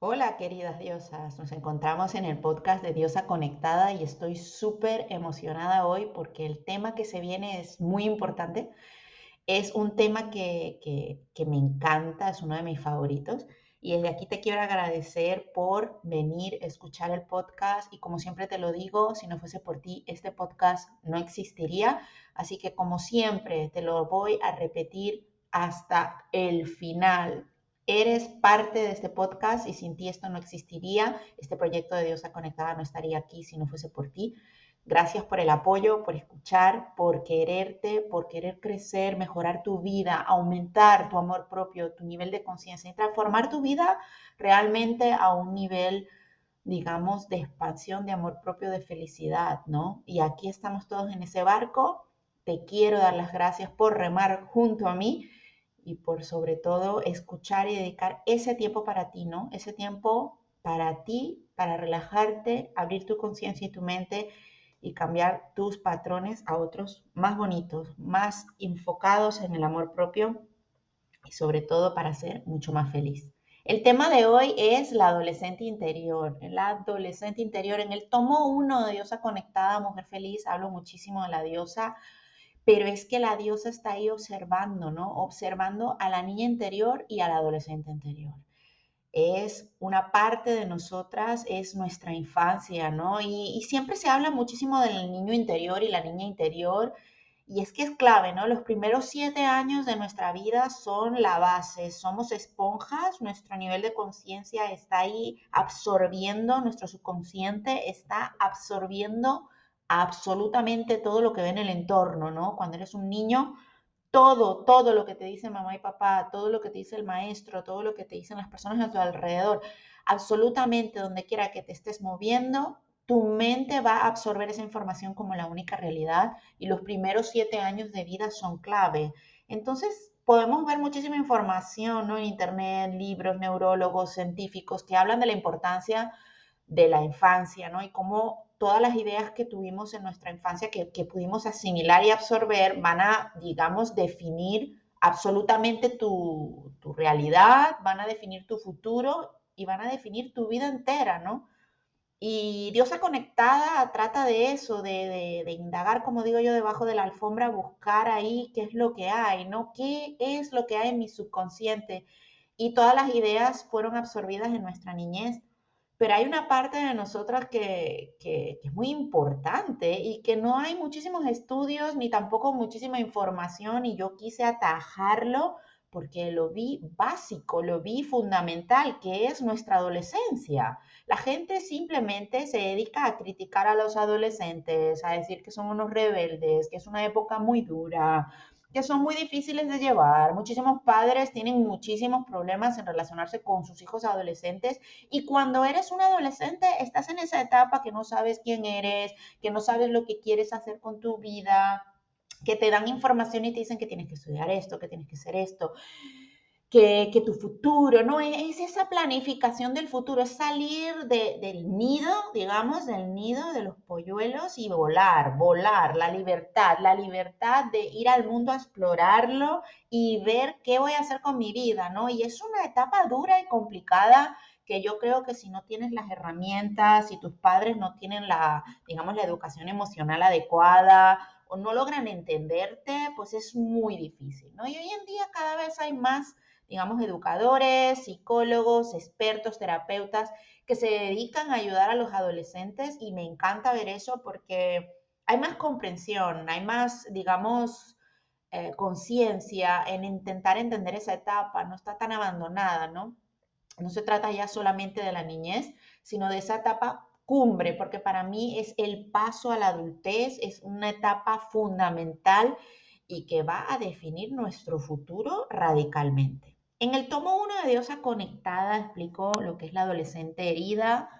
Hola queridas diosas, nos encontramos en el podcast de Diosa Conectada y estoy súper emocionada hoy porque el tema que se viene es muy importante. Es un tema que, que, me encanta, es uno de mis favoritos y desde aquí te quiero agradecer por venir a escuchar el podcast y como siempre te lo digo, si no fuese por ti, este podcast no existiría. Así que como siempre te lo voy a repetir hasta el final Eres parte de este podcast y sin ti esto no existiría. Este proyecto de Diosa Conectada no estaría aquí si no fuese por ti. Gracias por el apoyo, por escuchar, por quererte, por querer crecer, mejorar tu vida, aumentar tu amor propio, tu nivel de conciencia y transformar tu vida realmente a un nivel, digamos, de expansión, de amor propio, de felicidad, ¿no? Y aquí estamos todos en ese barco. Te quiero dar las gracias por remar junto a mí y por sobre todo escuchar y dedicar ese tiempo para ti, ¿no? Ese tiempo para ti, para relajarte, abrir tu conciencia y tu mente y cambiar tus patrones a otros más bonitos, más enfocados en el amor propio y sobre todo para ser mucho más feliz. El tema de hoy es la adolescente interior. La adolescente interior, en el tomo 1 de Diosa Conectada, Mujer Feliz, hablo muchísimo de la diosa pero es que la diosa está ahí observando, ¿no? Observando a la niña interior y al adolescente interior. Es una parte de nosotras, es nuestra infancia, ¿no? Y, siempre se habla muchísimo del niño interior y la niña interior, y es que es clave, ¿no? Los primeros siete años de nuestra vida son la base, somos esponjas, nuestro nivel de conciencia está ahí absorbiendo, nuestro subconsciente está absorbiendo absolutamente todo lo que ve en el entorno, ¿no? Cuando eres un niño, todo, todo lo que te dice mamá y papá, todo lo que te dice el maestro, todo lo que te dicen las personas a tu alrededor, absolutamente donde quiera que te estés moviendo, tu mente va a absorber esa información como la única realidad y los primeros siete años de vida son clave. Entonces, podemos ver muchísima información ¿no? en Internet, libros, neurólogos, científicos que hablan de la importancia de la infancia, ¿no? Y cómo todas las ideas que tuvimos en nuestra infancia, que, pudimos asimilar y absorber, van a, digamos, definir absolutamente tu, realidad, van a definir tu futuro y van a definir tu vida entera, ¿no? Y Diosa Conectada trata de eso, de, de, indagar, como digo yo, debajo de la alfombra, buscar ahí qué es lo que hay, ¿no? ¿Qué es lo que hay en mi subconsciente? Y todas las ideas fueron absorbidas en nuestra niñez pero hay una parte de nosotras que, es muy importante y que no hay muchísimos estudios ni tampoco muchísima información y yo quise atajarlo porque lo vi básico, lo vi fundamental, que es nuestra adolescencia. La gente simplemente se dedica a criticar a los adolescentes, a decir que son unos rebeldes, que es una época muy dura, que son muy difíciles de llevar. Muchísimos padres tienen muchísimos problemas en relacionarse con sus hijos adolescentes y cuando eres un adolescente estás en esa etapa que no sabes quién eres, que no sabes lo que quieres hacer con tu vida, que te dan información y te dicen que tienes que estudiar esto, que tienes que hacer esto que, tu futuro, ¿no? Es esa planificación del futuro, es salir del nido, digamos, del nido de los polluelos y volar, volar, la libertad, la libertad de ir al mundo a explorarlo y ver qué voy a hacer con mi vida, ¿no? Y es una etapa dura y complicada que yo creo que si no tienes las herramientas, si tus padres no tienen la, digamos, la educación emocional adecuada o no logran entenderte, pues es muy difícil, ¿no? Y hoy en día cada vez hay más digamos, educadores, psicólogos, expertos, terapeutas que se dedican a ayudar a los adolescentes y me encanta ver eso porque hay más comprensión, hay más, digamos, eh, conciencia en intentar entender esa etapa, no está tan abandonada, ¿no? No se trata ya solamente de la niñez, sino de esa etapa cumbre, porque para mí es el paso a la adultez, es una etapa fundamental y que va a definir nuestro futuro radicalmente. En el tomo 1 de Diosa Conectada explico lo que es la adolescente herida,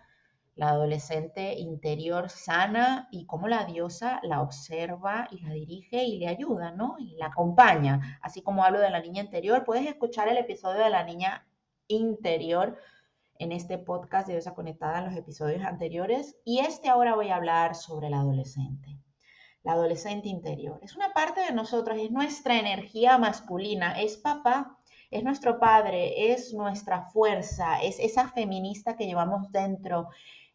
la adolescente interior sana y cómo la diosa la observa y la dirige y le ayuda, ¿no? Y la acompaña. Así como hablo de la niña interior, puedes escuchar el episodio de la niña interior en este podcast de Diosa Conectada en los episodios anteriores. Y este ahora voy a hablar sobre la adolescente. La adolescente interior. Es una parte de nosotros, es nuestra energía masculina, es papá es nuestro padre, es nuestra fuerza, es esa feminista que llevamos dentro,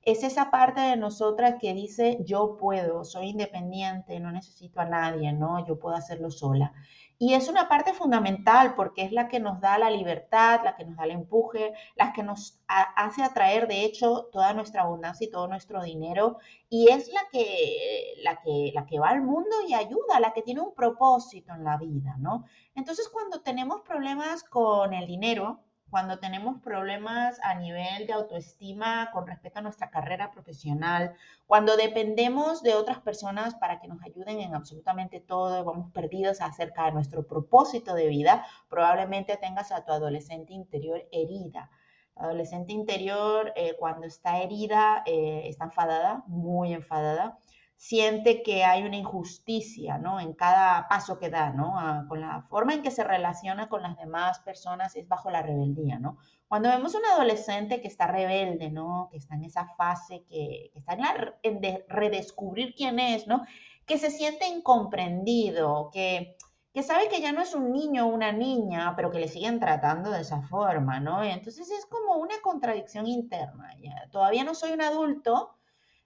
es esa parte de nosotras que dice, yo puedo, soy independiente, no necesito a nadie, ¿no? Yo puedo hacerlo sola. Y es una parte fundamental porque es la que nos da la libertad, la que nos da el empuje, la que nos hace atraer, de hecho, toda nuestra abundancia y todo nuestro dinero. Y es la que, la que, la que va al mundo y ayuda, la que tiene un propósito en la vida, ¿no? Entonces, cuando tenemos problemas con el dinero, cuando tenemos problemas a nivel de autoestima con respecto a nuestra carrera profesional, cuando dependemos de otras personas para que nos ayuden en absolutamente todo, vamos perdidos acerca de nuestro propósito de vida, probablemente tengas a tu adolescente interior herida. La adolescente interior, eh, cuando está herida, eh, está enfadada, muy enfadada, siente que hay una injusticia, ¿no? En cada paso que da, ¿no? Ah, con la forma en que se relaciona con las demás personas es bajo la rebeldía, ¿no? Cuando vemos un adolescente que está rebelde, ¿no? Que está en esa fase, que, está en, redescubrir quién es, ¿no? Que se siente incomprendido, que, que sabe que ya no es un niño o una niña, pero que le siguen tratando de esa forma, ¿no? entonces es como una contradicción interna. ¿ya? Todavía no soy un adulto,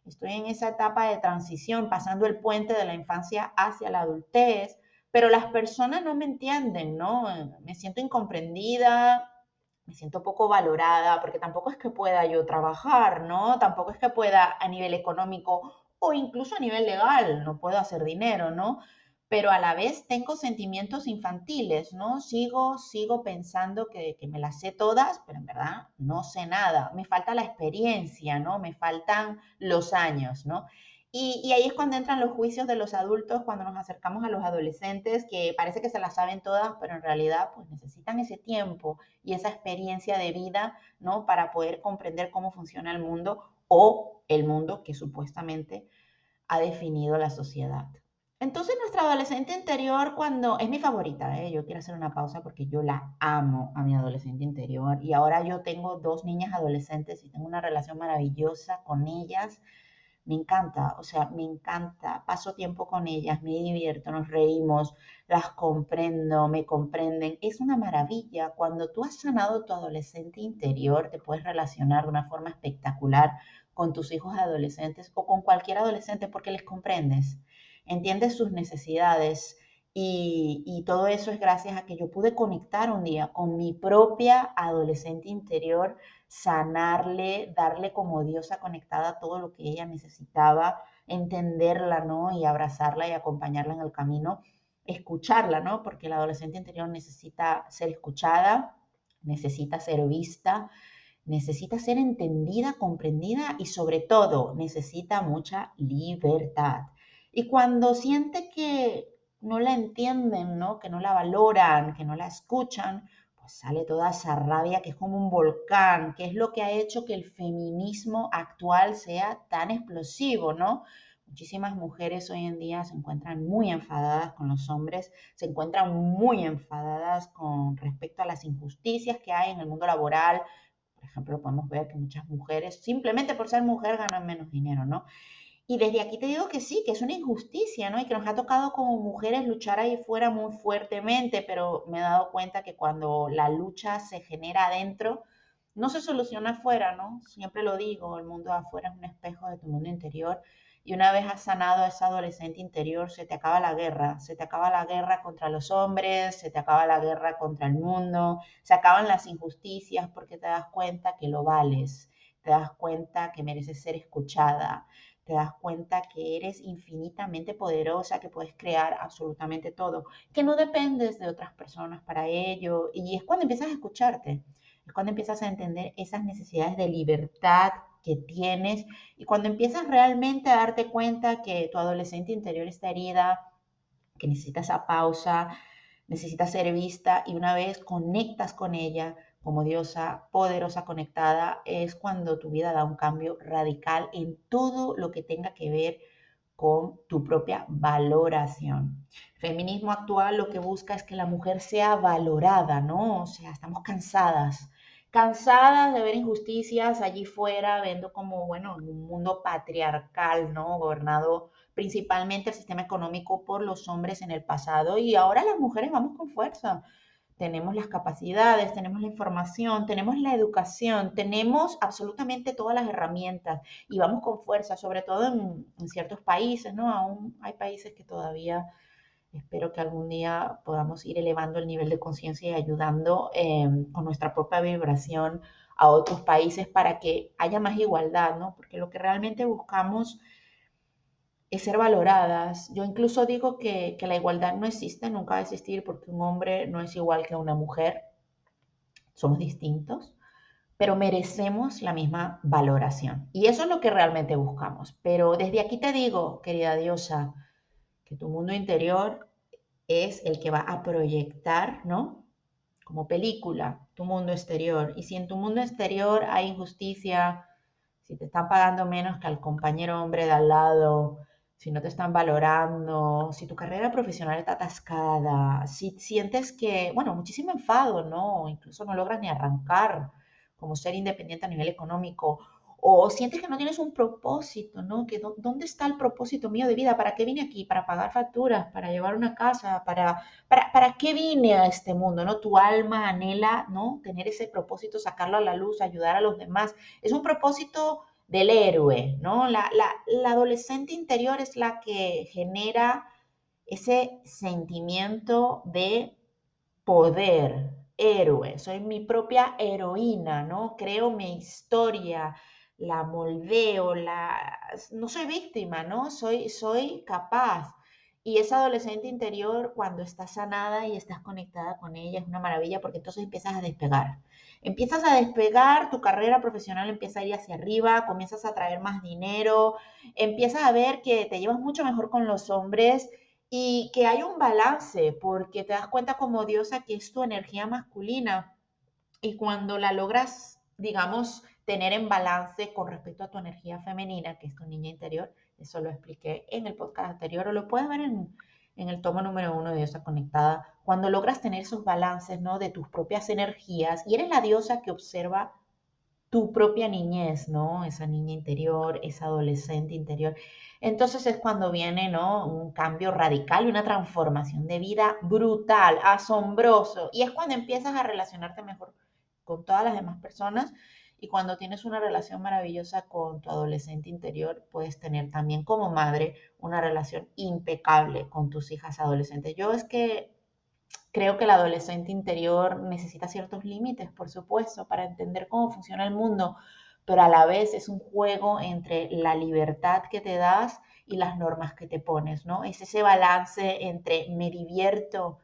Estoy en esa etapa de transición, pasando el puente de la infancia hacia la adultez, pero las personas no me entienden, ¿no? Me siento incomprendida, me siento poco valorada, porque tampoco es que pueda yo trabajar, ¿no? Tampoco es que pueda a nivel económico o incluso a nivel legal, no puedo hacer dinero, ¿no? Pero a la vez tengo sentimientos infantiles, ¿no? Sigo, sigo pensando que, me las sé todas, pero en verdad no sé nada. Me falta la experiencia, ¿no? Me faltan los años, ¿no? Y, y, ahí es cuando entran los juicios de los adultos, cuando nos acercamos a los adolescentes, que parece que se las saben todas, pero en realidad pues necesitan ese tiempo y esa experiencia de vida, ¿no? Para poder comprender cómo funciona el mundo o el mundo que supuestamente ha definido la sociedad. Entonces nuestra adolescente interior cuando es mi favorita, ¿eh? yo quiero hacer una pausa porque yo la amo a mi adolescente interior y ahora yo tengo dos niñas adolescentes y tengo una relación maravillosa con ellas. Me encanta, o sea, me encanta, paso tiempo con ellas, me divierto, nos reímos, las comprendo, me comprenden. Es una maravilla. Cuando tú has sanado tu adolescente interior, te puedes relacionar de una forma espectacular con tus hijos adolescentes o con cualquier adolescente porque les comprendes entiendes sus necesidades y, todo eso es gracias a que yo pude conectar un día con mi propia adolescente interior, sanarle, darle como diosa conectada todo lo que ella necesitaba, entenderla, ¿no? Y abrazarla y acompañarla en el camino, escucharla, ¿no? Porque la adolescente interior necesita ser escuchada, necesita ser vista, necesita ser entendida, comprendida y sobre todo necesita mucha libertad. Y cuando siente que no la entienden, ¿no? Que no la valoran, que no la escuchan, pues sale toda esa rabia que es como un volcán, que es lo que ha hecho que el feminismo actual sea tan explosivo, ¿no? Muchísimas mujeres hoy en día se encuentran muy enfadadas con los hombres, se encuentran muy enfadadas con respecto a las injusticias que hay en el mundo laboral. Por ejemplo, podemos ver que muchas mujeres, simplemente por ser mujer, ganan menos dinero, ¿no? Y desde aquí te digo que sí, que es una injusticia, ¿no? Y que nos ha tocado como mujeres luchar ahí fuera muy fuertemente, pero me he dado cuenta que cuando la lucha se genera adentro, no se soluciona afuera, ¿no? Siempre lo digo, el mundo afuera es un espejo de tu mundo interior. Y una vez has sanado a esa adolescente interior, se te acaba la guerra, se te acaba la guerra contra los hombres, se te acaba la guerra contra el mundo, se acaban las injusticias porque te das cuenta que lo vales, te das cuenta que mereces ser escuchada, te das cuenta que eres infinitamente poderosa, que puedes crear absolutamente todo, que no dependes de otras personas para ello. Y es cuando empiezas a escucharte, es cuando empiezas a entender esas necesidades de libertad que tienes y cuando empiezas realmente a darte cuenta que tu adolescente interior está herida, que necesita esa pausa, necesita ser vista y una vez conectas con ella, como diosa poderosa conectada, es cuando tu vida da un cambio radical en todo lo que tenga que ver con tu propia valoración. feminismo actual lo que busca es que la mujer sea valorada, ¿no? O sea, estamos cansadas, cansadas de ver injusticias allí fuera, viendo como, bueno, un mundo patriarcal, ¿no? Gobernado principalmente el sistema económico por los hombres en el pasado y ahora las mujeres vamos con fuerza tenemos las capacidades, tenemos la información, tenemos la educación, tenemos absolutamente todas las herramientas y vamos con fuerza, sobre todo en, ciertos países, ¿no? Aún hay países que todavía espero que algún día podamos ir elevando el nivel de conciencia y ayudando em, con nuestra propia vibración a otros países para que haya más igualdad, ¿no? Porque lo que realmente buscamos es ser valoradas. Yo incluso digo que, la igualdad no existe, nunca va a existir porque un hombre no es igual que una mujer. Somos distintos, pero merecemos la misma valoración. Y eso es lo que realmente buscamos. Pero desde aquí te digo, querida diosa, que tu mundo interior es el que va a proyectar, ¿no? Como película, tu mundo exterior. Y si en tu mundo exterior hay injusticia, si te están pagando menos que al compañero hombre de al lado, si no te están valorando, si tu carrera profesional está atascada, si sientes que, bueno, muchísimo enfado, ¿no? Incluso no logras ni arrancar como ser independiente a nivel económico, o sientes que no tienes un propósito, ¿no? Que ¿Dónde está el propósito mío de vida? ¿Para qué vine aquí? ¿Para pagar facturas? ¿Para llevar una casa? ¿Para, para, para qué vine a este mundo? ¿no? Tu alma anhela, ¿no? Tener ese propósito, sacarlo a la luz, ayudar a los demás. Es un propósito del héroe, ¿no? La, adolescente interior es la que genera ese sentimiento de poder, héroe, soy mi propia heroína, ¿no? Creo mi historia, la moldeo, la... no soy víctima, ¿no? Soy, soy capaz. Y esa adolescente interior, cuando está sanada y estás conectada con ella, es una maravilla porque entonces empiezas a despegar. Empiezas a despegar, tu carrera profesional empieza a ir hacia arriba, comienzas a traer más dinero, empiezas a ver que te llevas mucho mejor con los hombres y que hay un balance porque te das cuenta como diosa que es tu energía masculina y cuando la logras, digamos, tener en balance con respecto a tu energía femenina, que es tu niña interior, eso lo expliqué en el podcast anterior o lo puedes ver en, el tomo número uno de Diosa Conectada. Cuando logras tener esos balances ¿no? de tus propias energías y eres la diosa que observa tu propia niñez, ¿no? Esa niña interior, esa adolescente interior. Entonces es cuando viene, ¿no? Un cambio radical y una transformación de vida brutal, asombroso. Y es cuando empiezas a relacionarte mejor con todas las demás personas y cuando tienes una relación maravillosa con tu adolescente interior, puedes tener también como madre una relación impecable con tus hijas adolescentes. Yo es que creo que el adolescente interior necesita ciertos límites, por supuesto, para entender cómo funciona el mundo, pero a la vez es un juego entre la libertad que te das y las normas que te pones, ¿no? Es ese balance entre me divierto,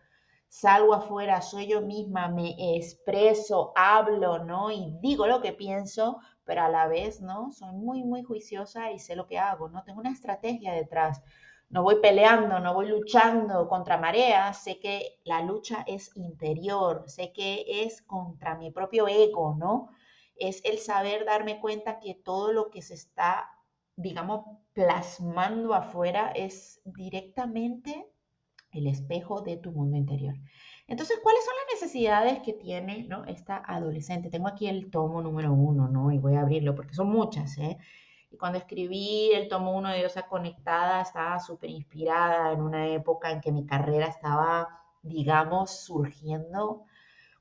salgo afuera, soy yo misma, me expreso, hablo, ¿no? Y digo lo que pienso, pero a la vez, ¿no? Soy muy, muy juiciosa y sé lo que hago, ¿no? Tengo una estrategia detrás. No voy peleando, no voy luchando contra mareas, sé que la lucha es interior, sé que es contra mi propio ego, ¿no? Es el saber darme cuenta que todo lo que se está, digamos, plasmando afuera es directamente el espejo de tu mundo interior. Entonces, ¿cuáles son las necesidades que tiene ¿no? esta adolescente? Tengo aquí el tomo número uno, ¿no? Y voy a abrirlo porque son muchas, ¿eh? Y cuando escribí el tomo uno de Diosa Conectada, estaba súper inspirada en una época en que mi carrera estaba, digamos, surgiendo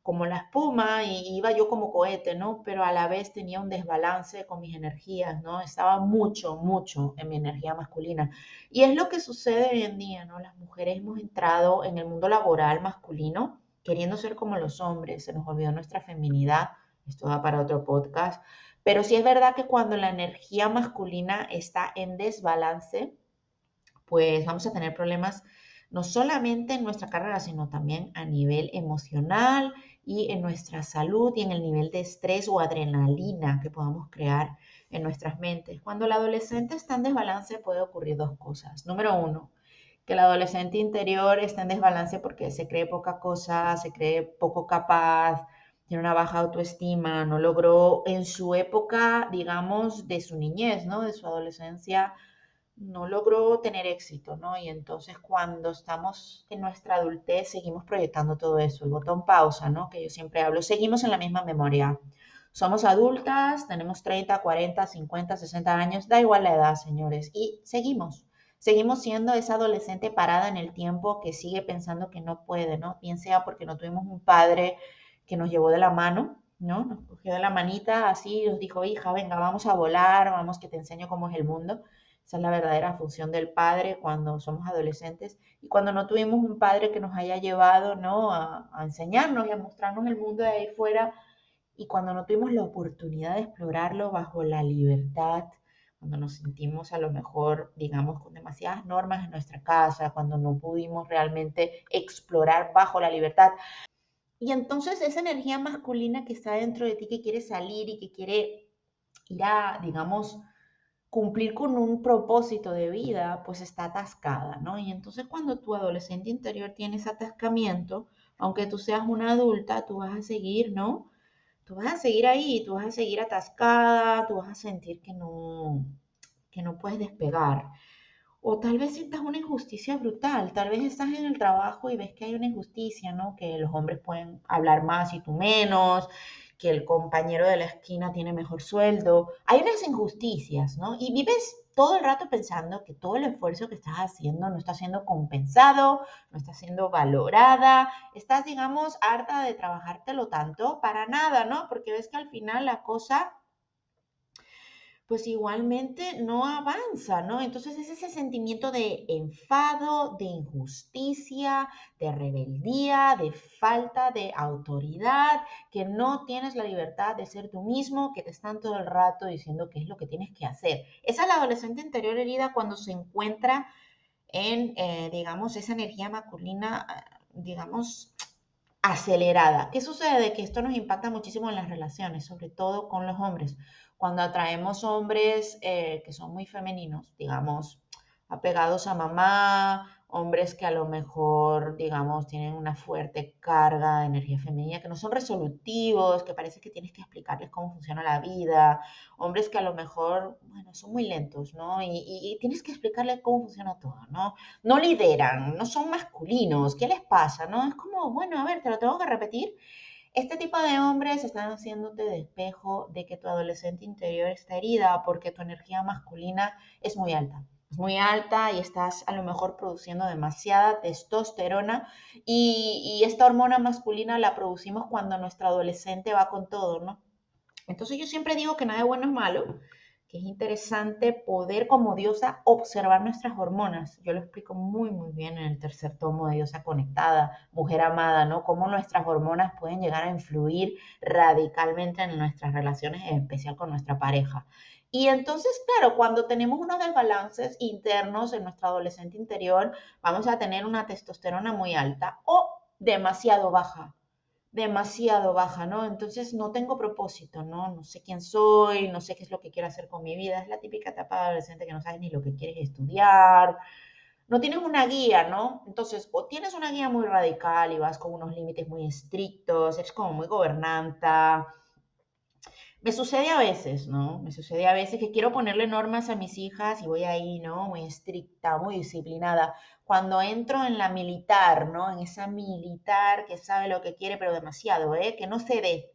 como la espuma y iba yo como cohete, ¿no? Pero a la vez tenía un desbalance con mis energías, ¿no? Estaba mucho, mucho en mi energía masculina. Y es lo que sucede hoy en día, ¿no? Las mujeres hemos entrado en el mundo laboral masculino queriendo ser como los hombres, se nos olvidó nuestra feminidad, esto va para otro podcast, pero sí es verdad que cuando la energía masculina está en desbalance, pues vamos a tener problemas no solamente en nuestra carrera, sino también a nivel emocional y en nuestra salud y en el nivel de estrés o adrenalina que podamos crear en nuestras mentes. Cuando el adolescente está en desbalance puede ocurrir dos cosas. Número uno, que el adolescente interior está en desbalance porque se cree poca cosa, se cree poco capaz, tiene una baja autoestima, no logró en su época, digamos, de su niñez, ¿no? De su adolescencia, no logró tener éxito, ¿no? Y entonces cuando estamos en nuestra adultez seguimos proyectando todo eso, el botón pausa, ¿no? Que yo siempre hablo, seguimos en la misma memoria. Somos adultas, tenemos 30, 40, 50, 60 años, da igual la edad, señores, y seguimos. Seguimos siendo esa adolescente parada en el tiempo que sigue pensando que no puede, ¿no? Bien sea porque no tuvimos un padre que nos llevó de la mano, ¿no? Nos cogió de la manita así nos dijo, hija, venga, vamos a volar, vamos que te enseño cómo es el mundo. Esa es la verdadera función del padre cuando somos adolescentes y cuando no tuvimos un padre que nos haya llevado, ¿no? A, a enseñarnos y a mostrarnos el mundo de ahí fuera y cuando no tuvimos la oportunidad de explorarlo bajo la libertad, cuando nos sentimos a lo mejor, digamos, con demasiadas normas en nuestra casa, cuando no pudimos realmente explorar bajo la libertad. Y entonces esa energía masculina que está dentro de ti, que quiere salir y que quiere ir a, digamos, cumplir con un propósito de vida, pues está atascada, ¿no? Y entonces cuando tu adolescente interior tiene ese atascamiento, aunque tú seas una adulta, tú vas a seguir, ¿no? tú vas a seguir ahí, tú vas a seguir atascada, tú vas a sentir que no, que no puedes despegar. O tal vez sientas una injusticia brutal, tal vez estás en el trabajo y ves que hay una injusticia, ¿no? Que los hombres pueden hablar más y tú menos, que el compañero de la esquina tiene mejor sueldo. Hay unas injusticias, ¿no? Y vives todo el rato pensando que todo el esfuerzo que estás haciendo no está siendo compensado, no está siendo valorada, estás, digamos, harta de trabajártelo tanto para nada, ¿no? Porque ves que al final la cosa pues igualmente no avanza, ¿no? Entonces es ese sentimiento de enfado, de injusticia, de rebeldía, de falta de autoridad, que no tienes la libertad de ser tú mismo, que te están todo el rato diciendo qué es lo que tienes que hacer. Esa es la adolescente interior herida cuando se encuentra en, eh, digamos, esa energía masculina, digamos, acelerada. ¿Qué sucede? Que esto nos impacta muchísimo en las relaciones, sobre todo con los hombres cuando atraemos hombres eh, que son muy femeninos, digamos, apegados a mamá, hombres que a lo mejor, digamos, tienen una fuerte carga de energía femenina, que no son resolutivos, que parece que tienes que explicarles cómo funciona la vida, hombres que a lo mejor, bueno, son muy lentos, ¿no? Y, y tienes que explicarles cómo funciona todo, ¿no? No lideran, no son masculinos, ¿qué les pasa, no? Es como, bueno, a ver, te lo tengo que repetir. Este tipo de hombres están haciéndote de espejo de que tu adolescente interior está herida porque tu energía masculina es muy alta. Es muy alta y estás a lo mejor produciendo demasiada testosterona y, y esta hormona masculina la producimos cuando nuestro adolescente va con todo, ¿no? Entonces yo siempre digo que nada de bueno es malo, que es interesante poder como diosa observar nuestras hormonas. Yo lo explico muy, muy bien en el tercer tomo de Diosa Conectada, Mujer Amada, ¿no? Cómo nuestras hormonas pueden llegar a influir radicalmente en nuestras relaciones, en especial con nuestra pareja. Y entonces, claro, cuando tenemos unos desbalances internos en nuestro adolescente interior, vamos a tener una testosterona muy alta o demasiado baja demasiado baja, ¿no? Entonces no tengo propósito, ¿no? No sé quién soy, no sé qué es lo que quiero hacer con mi vida. Es la típica etapa de adolescente que no sabes ni lo que quieres estudiar. No tienes una guía, ¿no? Entonces, o tienes una guía muy radical y vas con unos límites muy estrictos, eres como muy gobernanta, me sucede a veces, ¿no? Me sucede a veces que quiero ponerle normas a mis hijas y voy ahí, ¿no? Muy estricta, muy disciplinada. Cuando entro en la militar, ¿no? En esa militar que sabe lo que quiere, pero demasiado, ¿eh? Que no cede,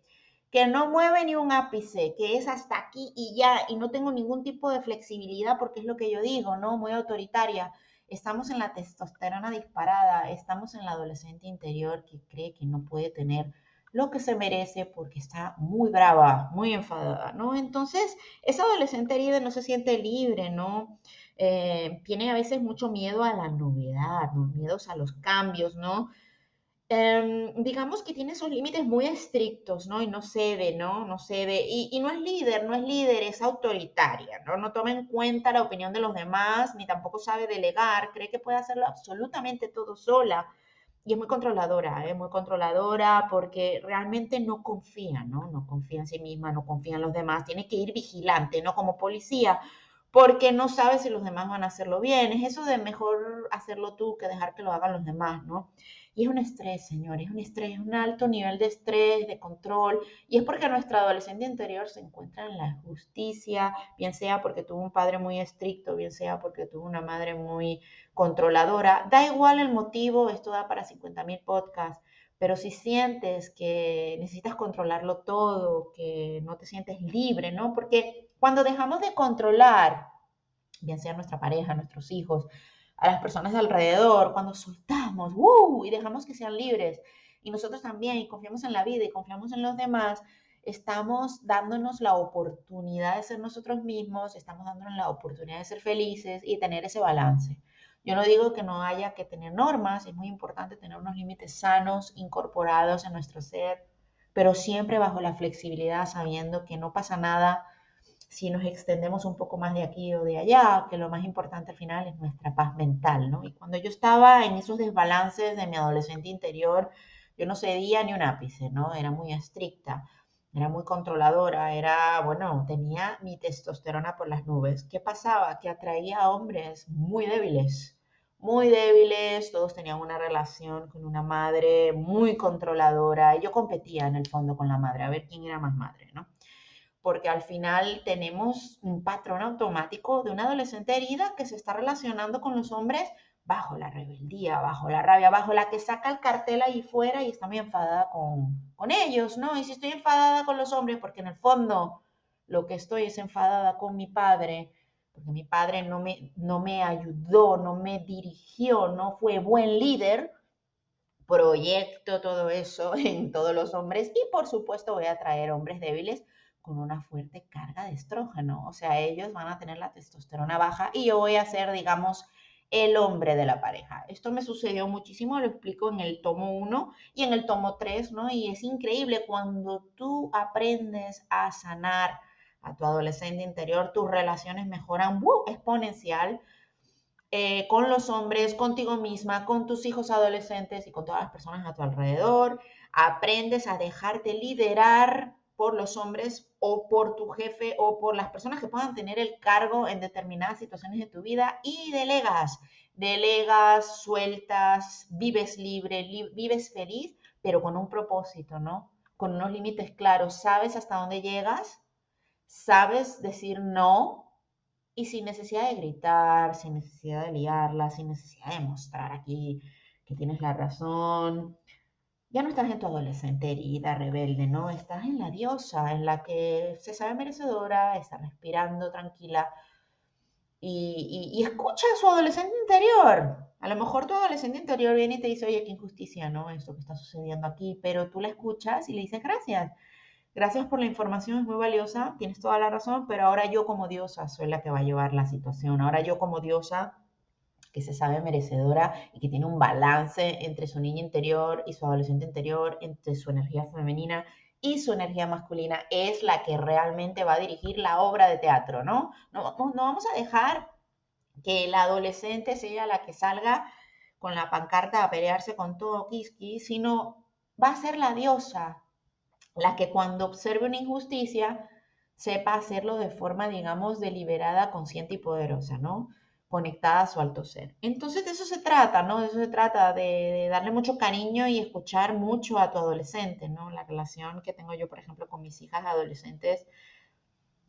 que no mueve ni un ápice, que es hasta aquí y ya, y no tengo ningún tipo de flexibilidad porque es lo que yo digo, ¿no? Muy autoritaria. Estamos en la testosterona disparada, estamos en la adolescente interior que cree que no puede tener lo que se merece porque está muy brava, muy enfadada, ¿no? Entonces, esa adolescente herida no se siente libre, ¿no? Eh, tiene a veces mucho miedo a la novedad, ¿no? Miedos a los cambios, ¿no? Em, digamos que tiene esos límites muy estrictos, ¿no? Y no cede, ¿no? No cede. Y, y, no es líder, no es líder, es autoritaria, ¿no? No toma en cuenta la opinión de los demás, ni tampoco sabe delegar, cree que puede hacerlo absolutamente todo sola y es muy controladora, es ¿eh? muy controladora porque realmente no confía, ¿no? No confía en sí misma, no confía en los demás, tiene que ir vigilante, ¿no? Como policía, porque no sabe si los demás van a hacerlo bien. Es eso de mejor hacerlo tú que dejar que lo hagan los demás, ¿no? Y es un estrés, señores, es un estrés, un alto nivel de estrés, de control, y es porque nuestra adolescente interior se encuentra en la justicia, bien sea porque tuvo un padre muy estricto, bien sea porque tuvo una madre muy controladora. Da igual el motivo, esto da para 50 mil podcasts, pero si sientes que necesitas controlarlo todo, que no te sientes libre, ¿no? Porque cuando dejamos de controlar bien sea nuestra pareja, nuestros hijos, a las personas de alrededor, cuando soltamos ¡uh! y dejamos que sean libres, y nosotros también, y confiamos en la vida y confiamos en los demás, estamos dándonos la oportunidad de ser nosotros mismos, estamos dándonos la oportunidad de ser felices y tener ese balance. Yo no digo que no haya que tener normas, es muy importante tener unos límites sanos incorporados en nuestro ser, pero siempre bajo la flexibilidad, sabiendo que no pasa nada si nos extendemos un poco más de aquí o de allá, que lo más importante al final es nuestra paz mental, ¿no? Y cuando yo estaba en esos desbalances de mi adolescente interior, yo no cedía ni un ápice, ¿no? Era muy estricta, era muy controladora, era, bueno, tenía mi testosterona por las nubes. ¿Qué pasaba? Que atraía a hombres muy débiles, muy débiles, todos tenían una relación con una madre muy controladora. Y yo competía en el fondo con la madre, a ver quién era más madre, ¿no? Porque al final tenemos un patrón automático de una adolescente herida que se está relacionando con los hombres bajo la rebeldía, bajo la rabia, bajo la que saca el cartel ahí fuera y está muy enfadada con, con ellos, ¿no? Y si estoy enfadada con los hombres, porque en el fondo lo que estoy es enfadada con mi padre, porque mi padre no me, no me ayudó, no me dirigió, no fue buen líder, proyecto todo eso en todos los hombres y por supuesto voy a traer hombres débiles con una fuerte carga de estrógeno. O sea, ellos van a tener la testosterona baja y yo voy a ser, digamos, el hombre de la pareja. Esto me sucedió muchísimo, lo explico en el tomo 1 y en el tomo 3, ¿no? Y es increíble cuando tú aprendes a sanar a tu adolescente interior, tus relaciones mejoran exponencial eh, con los hombres, contigo misma, con tus hijos adolescentes y con todas las personas a tu alrededor. Aprendes a dejarte liderar por los hombres o por tu jefe o por las personas que puedan tener el cargo en determinadas situaciones de tu vida y delegas, delegas, sueltas, vives libre, vives feliz, pero con un propósito, ¿no? Con unos límites claros, sabes hasta dónde llegas, sabes decir no y sin necesidad de gritar, sin necesidad de liarla, sin necesidad de mostrar aquí que tienes la razón, ya no estás en tu adolescente herida, rebelde, ¿no? Estás en la diosa, en la que se sabe merecedora, está respirando tranquila y, escucha a su adolescente interior. A lo mejor tu adolescente interior viene y te dice, oye, qué injusticia, ¿no? Esto que está sucediendo aquí, pero tú la escuchas y le dices, gracias. Gracias por la información, es muy valiosa, tienes toda la razón, pero ahora yo como diosa soy la que va a llevar la situación. Ahora yo como diosa que se sabe merecedora y que tiene un balance entre su niña interior y su adolescente interior, entre su energía femenina y su energía masculina, es la que realmente va a dirigir la obra de teatro, ¿no? No, vamos a dejar que la adolescente sea la que salga con la pancarta a pelearse con todo Kiski, sino va a ser la diosa, la que cuando observe una injusticia sepa hacerlo de forma, digamos, deliberada, consciente y poderosa, ¿no? Conectada a su alto ser. Entonces de eso se trata, ¿no? De eso se trata, de, darle mucho cariño y escuchar mucho a tu adolescente, ¿no? La relación que tengo yo, por ejemplo, con mis hijas adolescentes,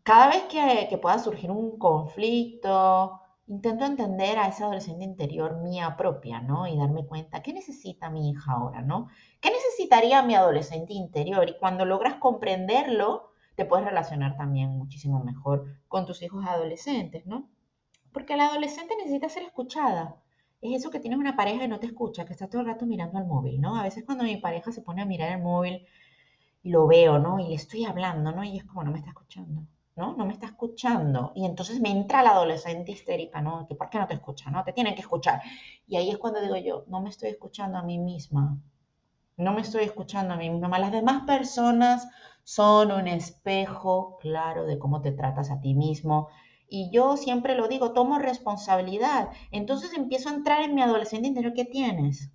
cada vez que, pueda surgir un conflicto, intento entender a ese adolescente interior mía propia, ¿no? Y darme cuenta, ¿qué necesita mi hija ahora, ¿no? ¿Qué necesitaría mi adolescente interior? Y cuando logras comprenderlo, te puedes relacionar también muchísimo mejor con tus hijos adolescentes, ¿no? Porque la adolescente necesita ser escuchada. Es eso que tienes una pareja y no te escucha, que está todo el rato mirando al móvil, ¿no? A veces cuando mi pareja se pone a mirar el móvil, lo veo, ¿no? Y le estoy hablando, ¿no? Y es como, no me está escuchando, ¿no? No me está escuchando. Y entonces me entra la adolescente histérica, ¿no? ¿por qué no te escucha, no? Te tienen que escuchar. Y ahí es cuando digo yo, no me estoy escuchando a mí misma. No me estoy escuchando a mí misma. Las demás personas son un espejo claro de cómo te tratas a ti mismo y yo siempre lo digo, tomo responsabilidad. Entonces empiezo a entrar en mi adolescente interior. ¿Qué tienes?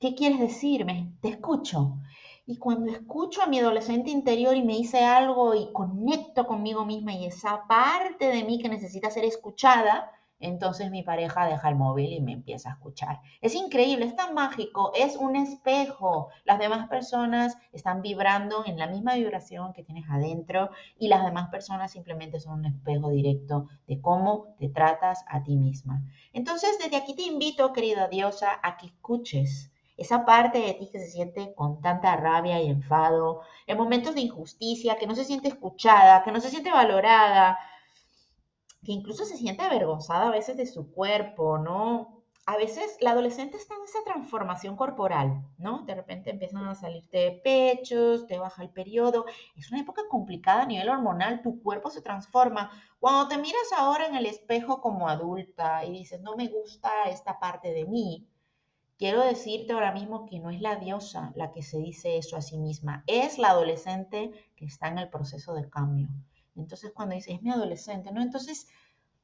¿Qué quieres decirme? Te escucho. Y cuando escucho a mi adolescente interior y me dice algo y conecto conmigo misma y esa parte de mí que necesita ser escuchada, entonces mi pareja deja el móvil y me empieza a escuchar. Es increíble, es tan mágico, es un espejo. Las demás personas están vibrando en la misma vibración que tienes adentro y las demás personas simplemente son un espejo directo de cómo te tratas a ti misma. Entonces, desde aquí te invito, querida diosa, a que escuches esa parte de ti que se siente con tanta rabia y enfado, en momentos de injusticia, que no se siente escuchada, que no se siente valorada, que incluso se siente avergonzada a veces de su cuerpo, ¿no? a veces la adolescente está en esa transformación corporal, ¿no? De repente empiezan a salirte pechos, te baja el periodo. Es una época complicada a nivel hormonal, tu cuerpo se transforma. Cuando te miras ahora en el espejo como adulta y dices, no me gusta esta parte de mí, quiero decirte ahora mismo que no es la diosa la que se dice eso a sí misma, es la adolescente que está en el proceso de cambio. Entonces cuando dices, es mi adolescente, ¿no? Entonces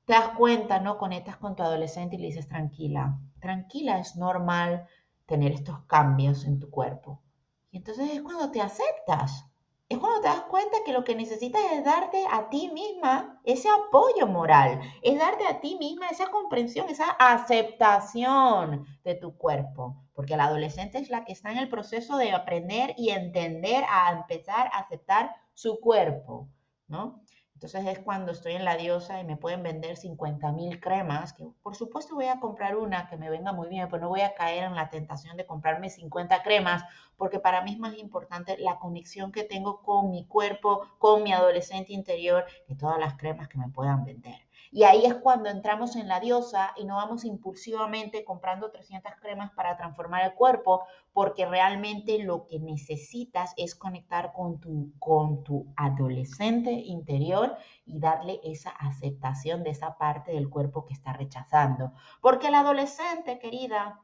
te das cuenta, ¿no? Conectas con tu adolescente y le dices, tranquila, tranquila, es normal tener estos cambios en tu cuerpo. Y entonces es cuando te aceptas, es cuando te das cuenta que lo que necesitas es darte a ti misma ese apoyo moral, es darte a ti misma esa comprensión, esa aceptación de tu cuerpo, porque la adolescente es la que está en el proceso de aprender y entender a empezar a aceptar su cuerpo, ¿no? Entonces es cuando estoy en la diosa y me pueden vender 50 mil cremas, que por supuesto voy a comprar una que me venga muy bien, pero no voy a caer en la tentación de comprarme 50 cremas, porque para mí es más importante la conexión que tengo con mi cuerpo, con mi adolescente interior, que todas las cremas que me puedan vender. Y ahí es cuando entramos en la diosa y no vamos impulsivamente comprando 300 cremas para transformar el cuerpo, porque realmente lo que necesitas es conectar con tu, con tu adolescente interior y darle esa aceptación de esa parte del cuerpo que está rechazando. Porque el adolescente, querida,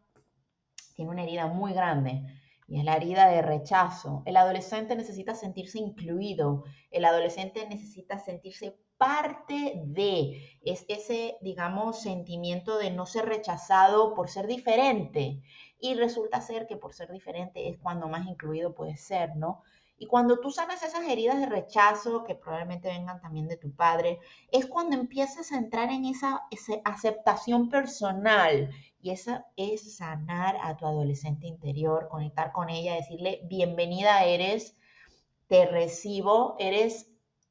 tiene una herida muy grande y es la herida de rechazo. El adolescente necesita sentirse incluido, el adolescente necesita sentirse parte de, es ese, digamos, sentimiento de no ser rechazado por ser diferente. Y resulta ser que por ser diferente es cuando más incluido puede ser, ¿no? Y cuando tú sanas esas heridas de rechazo, que probablemente vengan también de tu padre, es cuando empiezas a entrar en esa, esa aceptación personal. Y esa es sanar a tu adolescente interior, conectar con ella, decirle, bienvenida eres, te recibo, eres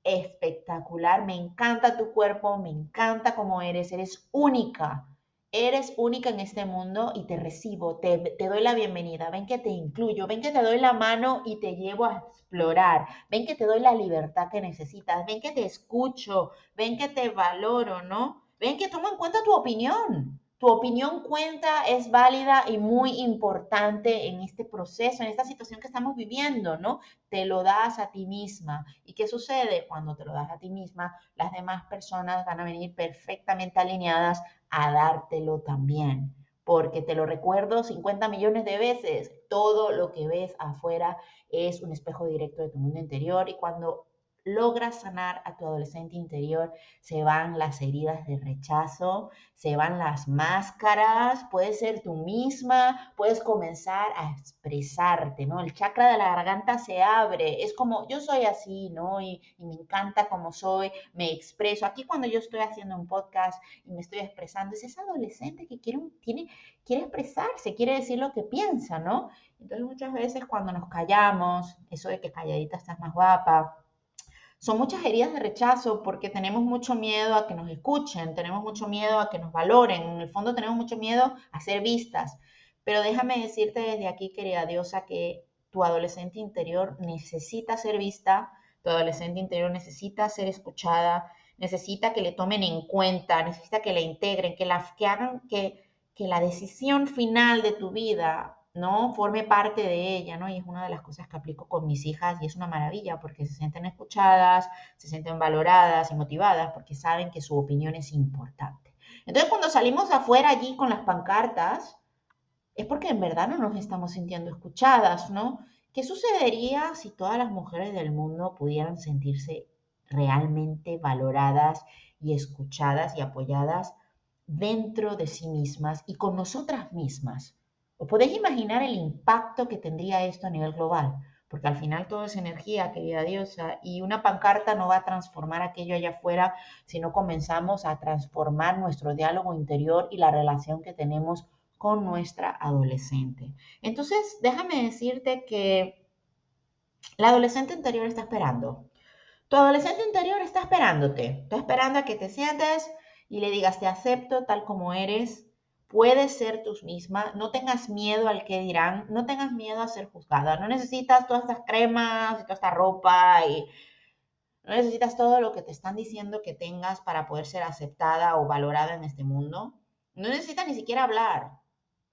espectacular, me encanta tu cuerpo, me encanta cómo eres, eres única, eres única en este mundo y te recibo, te, te, doy la bienvenida, ven que te incluyo, ven que te doy la mano y te llevo a explorar, ven que te doy la libertad que necesitas, ven que te escucho, ven que te valoro, ¿no? Ven que tomo en cuenta tu opinión. Tu opinión cuenta, es válida y muy importante en este proceso, en esta situación que estamos viviendo, ¿no? Te lo das a ti misma. ¿Y qué sucede? Cuando te lo das a ti misma, las demás personas van a venir perfectamente alineadas a dártelo también. Porque te lo recuerdo 50 millones de veces, todo lo que ves afuera es un espejo directo de tu mundo interior y cuando logras sanar a tu adolescente interior, se van las heridas de rechazo, se van las máscaras, puedes ser tú misma, puedes comenzar a expresarte, ¿no? El chakra de la garganta se abre, es como yo soy así, ¿no? Y, me encanta como soy, me expreso. Aquí cuando yo estoy haciendo un podcast y me estoy expresando, es ese adolescente que quiere expresarse, quiere decir lo que piensa, ¿no? Entonces muchas veces cuando nos callamos, eso de que calladita estás más guapa, son muchas heridas de rechazo porque tenemos mucho miedo a que nos escuchen, tenemos mucho miedo a que nos valoren, en el fondo tenemos mucho miedo a ser vistas. Pero déjame decirte desde aquí, querida diosa, que tu adolescente interior necesita ser vista, tu adolescente interior necesita ser escuchada, necesita que le tomen en cuenta, necesita que la integren, que, la, que hagan que, que la decisión final de tu vida ¿no? Forme parte de ella, ¿no? Y es una de las cosas que aplico con mis hijas y es una maravilla porque se sienten escuchadas, se sienten valoradas y motivadas porque saben que su opinión es importante. Entonces, cuando salimos afuera allí con las pancartas, es porque en verdad no nos estamos sintiendo escuchadas, ¿no? ¿Qué sucedería si todas las mujeres del mundo pudieran sentirse realmente valoradas y escuchadas y apoyadas dentro de sí mismas y con nosotras mismas? ¿Os podéis imaginar el impacto que tendría esto a nivel global? Porque al final todo es energía, querida diosa, y una pancarta no va a transformar aquello allá afuera si no comenzamos a transformar nuestro diálogo interior y la relación que tenemos con nuestra adolescente. Entonces, déjame decirte que la adolescente interior está esperando. Tu adolescente interior está esperándote, está esperando a que te sientes y le digas, te acepto tal como eres, Puedes ser tú misma, no tengas miedo al que dirán, no tengas miedo a ser juzgada, no necesitas todas estas cremas y toda esta ropa y No necesitas todo lo que te están diciendo que tengas para poder ser aceptada o valorada en este mundo. No necesitas ni siquiera hablar.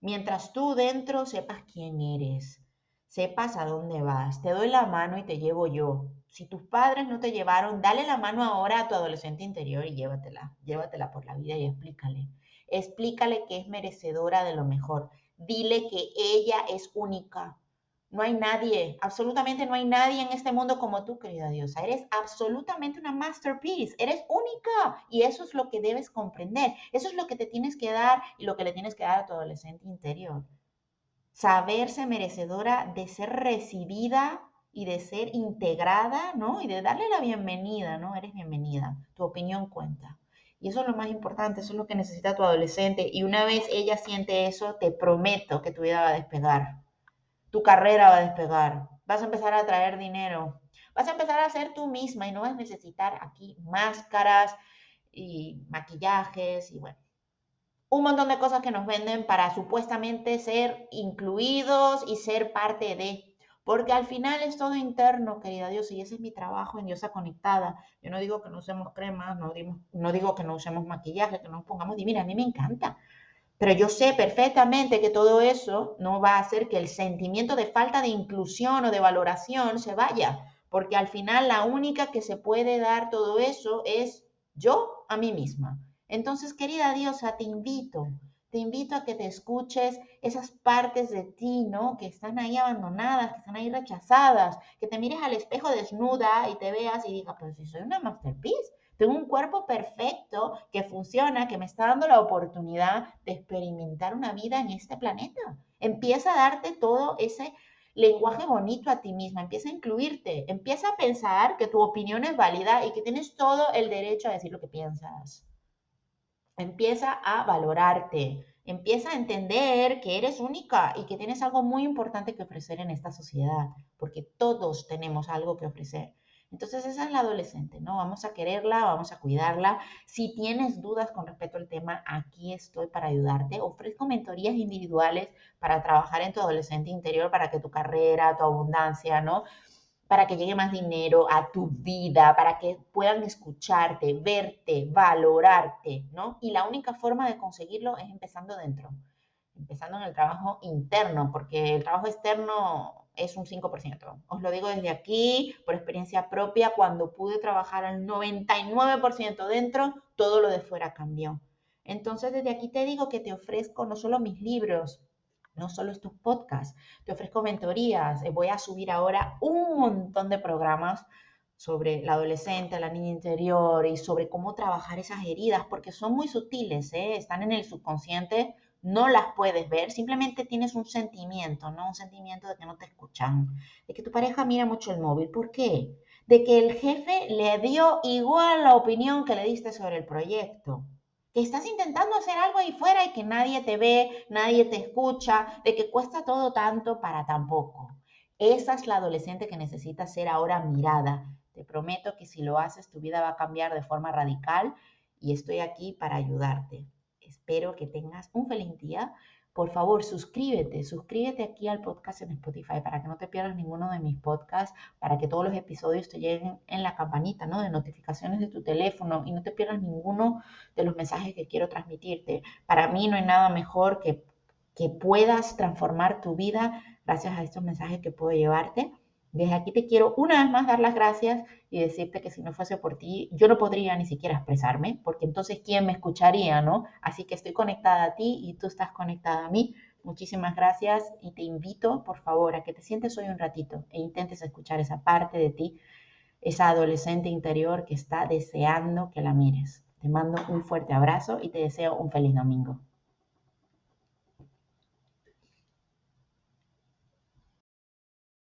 Mientras tú dentro sepas quién eres, sepas a dónde vas, te doy la mano y te llevo yo. Si tus padres no te llevaron, dale la mano ahora a tu adolescente interior y llévatela, llévatela por la vida y explícale. Explícale que es merecedora de lo mejor. Dile que ella es única, no hay nadie, absolutamente no hay nadie en este mundo como tú, querida diosa. Eres absolutamente una masterpiece, eres única y eso es lo que debes comprender. Eso es lo que te tienes que dar y lo que le tienes que dar a tu adolescente interior. Saberse merecedora de ser recibida y de ser integrada, ¿no? Y de darle la bienvenida, ¿no? Eres bienvenida, tu opinión cuenta. Y eso es lo más importante, eso es lo que necesita tu adolescente. Y una vez ella siente eso, te prometo que tu vida va a despegar tu carrera va a despegar, vas a empezar a traer dinero, vas a empezar a ser tú misma y no vas a necesitar aquí máscaras y maquillajes y bueno, un montón de cosas que nos venden para supuestamente ser incluidos y ser parte de. Porque al final es todo interno, querida Dios, y ese es mi trabajo en Diosa Conectada. Yo no digo que no usemos cremas, no digo, no digo que no usemos maquillaje, que no nos pongamos divina. A mí me encanta. Pero yo sé perfectamente que todo eso no va a hacer que el sentimiento de falta de inclusión o de valoración se vaya, porque al final la única que se puede dar todo eso es yo a mí misma. Entonces, querida diosa, te invito, te invito a que te escuches esas partes de ti, ¿no? Que están ahí abandonadas, que están ahí rechazadas, que te mires al espejo desnuda y te veas y digas, pero si soy una masterpiece, tengo un cuerpo perfecto que funciona, que me está dando la oportunidad de experimentar una vida en este planeta. Empieza a darte todo ese lenguaje bonito a ti misma, empieza a incluirte, empieza a pensar que tu opinión es válida y que tienes todo el derecho a decir lo que piensas. Empieza a valorarte, empieza a entender que eres única y que tienes algo muy importante que ofrecer en esta sociedad, porque todos tenemos algo que ofrecer. Entonces esa es la adolescente, ¿no? Vamos a quererla, vamos a cuidarla. Si tienes dudas con respecto al tema, aquí estoy para ayudarte. Ofrezco mentorías individuales para trabajar en tu adolescente interior, para que tu carrera, tu abundancia, ¿no? Para que llegue más dinero a tu vida, para que puedan escucharte, verte, valorarte, ¿no? Y la única forma de conseguirlo es empezando dentro, empezando en el trabajo interno, porque el trabajo externo es un 5%. Os lo digo desde aquí, por experiencia propia, cuando pude trabajar al 99% dentro, todo lo de fuera cambió. Entonces, desde aquí te digo que te ofrezco no solo mis libros, no solo estos podcasts, te ofrezco mentorías. Eh, voy a subir ahora un montón de programas sobre la adolescente, la niña interior y sobre cómo trabajar esas heridas, porque son muy sutiles, ¿eh? están en el subconsciente no las puedes ver, simplemente tienes un sentimiento, ¿no? Un sentimiento de que no te escuchan, de que tu pareja mira mucho el móvil. ¿Por qué? De que el jefe le dio igual la opinión que le diste sobre el proyecto. Que estás intentando hacer algo ahí fuera y que nadie te ve, nadie te escucha, de que cuesta todo tanto para tan poco. Esa es la adolescente que necesita ser ahora mirada. Te prometo que si lo haces, tu vida va a cambiar de forma radical y estoy aquí para ayudarte. Espero que tengas un feliz día. Por favor, suscríbete, suscríbete aquí al podcast en Spotify para que no te pierdas ninguno de mis podcasts, para que todos los episodios te lleguen en la campanita, ¿no? De notificaciones de tu teléfono y no te pierdas ninguno de los mensajes que quiero transmitirte. Para mí no hay nada mejor que que puedas transformar tu vida gracias a estos mensajes que puedo llevarte. Desde aquí te quiero una vez más dar las gracias y decirte que si no fuese por ti, yo no podría ni siquiera expresarme, porque entonces ¿quién me escucharía, no? Así que estoy conectada a ti y tú estás conectada a mí. Muchísimas gracias y te invito, por favor, a que te sientes hoy un ratito e intentes escuchar esa parte de ti, esa adolescente interior que está deseando que la mires. Te mando un fuerte abrazo y te deseo un feliz domingo.